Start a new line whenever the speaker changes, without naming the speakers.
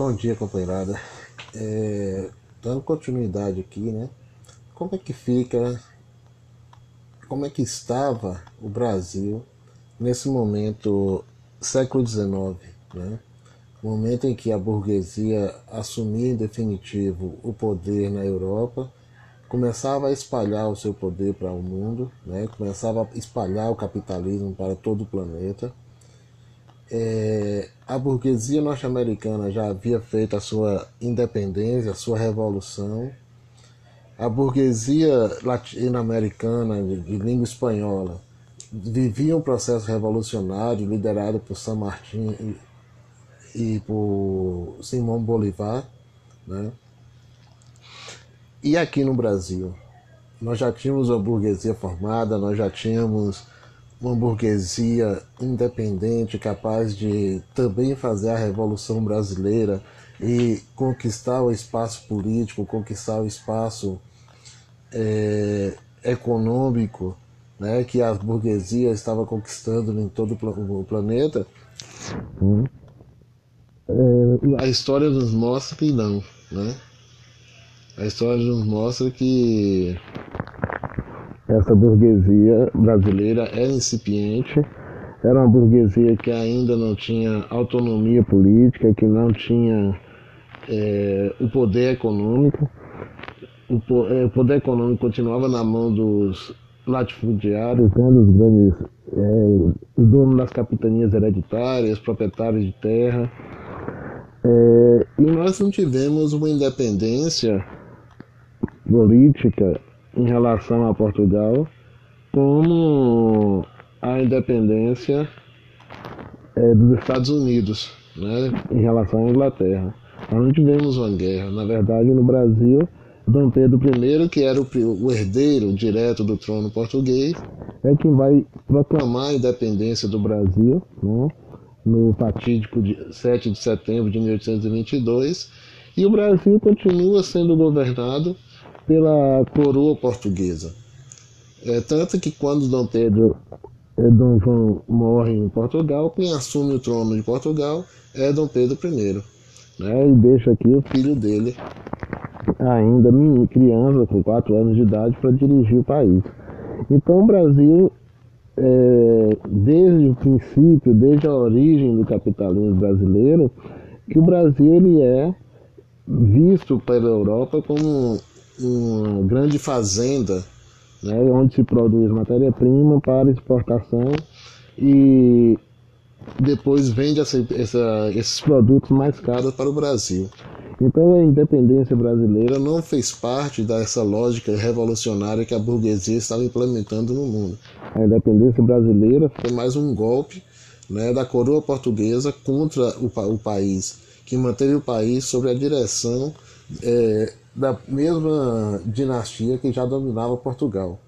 Bom dia, companheirada. É, dando continuidade aqui, né? Como é que fica, como é que estava o Brasil nesse momento, século XIX, né? Momento em que a burguesia assumia em definitivo o poder na Europa, começava a espalhar o seu poder para o mundo, né? Começava a espalhar o capitalismo para todo o planeta é, a burguesia norte-americana já havia feito a sua independência, a sua revolução. A burguesia latino-americana de língua espanhola vivia um processo revolucionário liderado por San Martín e, e por Simão Bolivar. Né? E aqui no Brasil, nós já tínhamos uma burguesia formada, nós já tínhamos uma burguesia independente capaz de também fazer a revolução brasileira e conquistar o espaço político, conquistar o espaço é, econômico né, que a burguesia estava conquistando em todo o planeta, hum. é, a história nos mostra que não. Né? A história nos mostra que essa burguesia brasileira é incipiente, era uma burguesia que ainda não tinha autonomia política, que não tinha é, o poder econômico. O, é, poder econômico continuava na mão dos latifundiários, né, dos grandes é, donos das capitanias hereditárias, proprietários de terra. É, e nós não tivemos uma independência política em relação a Portugal, como a independência é, dos Estados Unidos né, em relação à Inglaterra. Nós não tivemos uma guerra. Na verdade, no Brasil, Dom Pedro I, que era o, o herdeiro direto do trono português, é quem vai proclamar a independência do Brasil né, no fatídico de 7 de setembro de 1822. E o Brasil continua sendo governado pela coroa portuguesa. É, tanto que quando Dom Pedro e Dom João morre em Portugal, quem assume o trono de Portugal é Dom Pedro I. Né? E deixa aqui o filho dele, ainda criança, com 4 anos de idade, para dirigir o país. Então o Brasil, é, desde o princípio, desde a origem do capitalismo brasileiro, que o Brasil ele é visto pela Europa como uma grande fazenda, né, onde se produz matéria-prima para exportação e depois vende essa, essa, esses produtos mais caros para o Brasil. Então a independência brasileira não fez parte dessa lógica revolucionária que a burguesia estava implementando no mundo. A independência brasileira foi mais um golpe né, da coroa portuguesa contra o, o país, que manteve o país sob a direção é, da mesma dinastia que já dominava Portugal.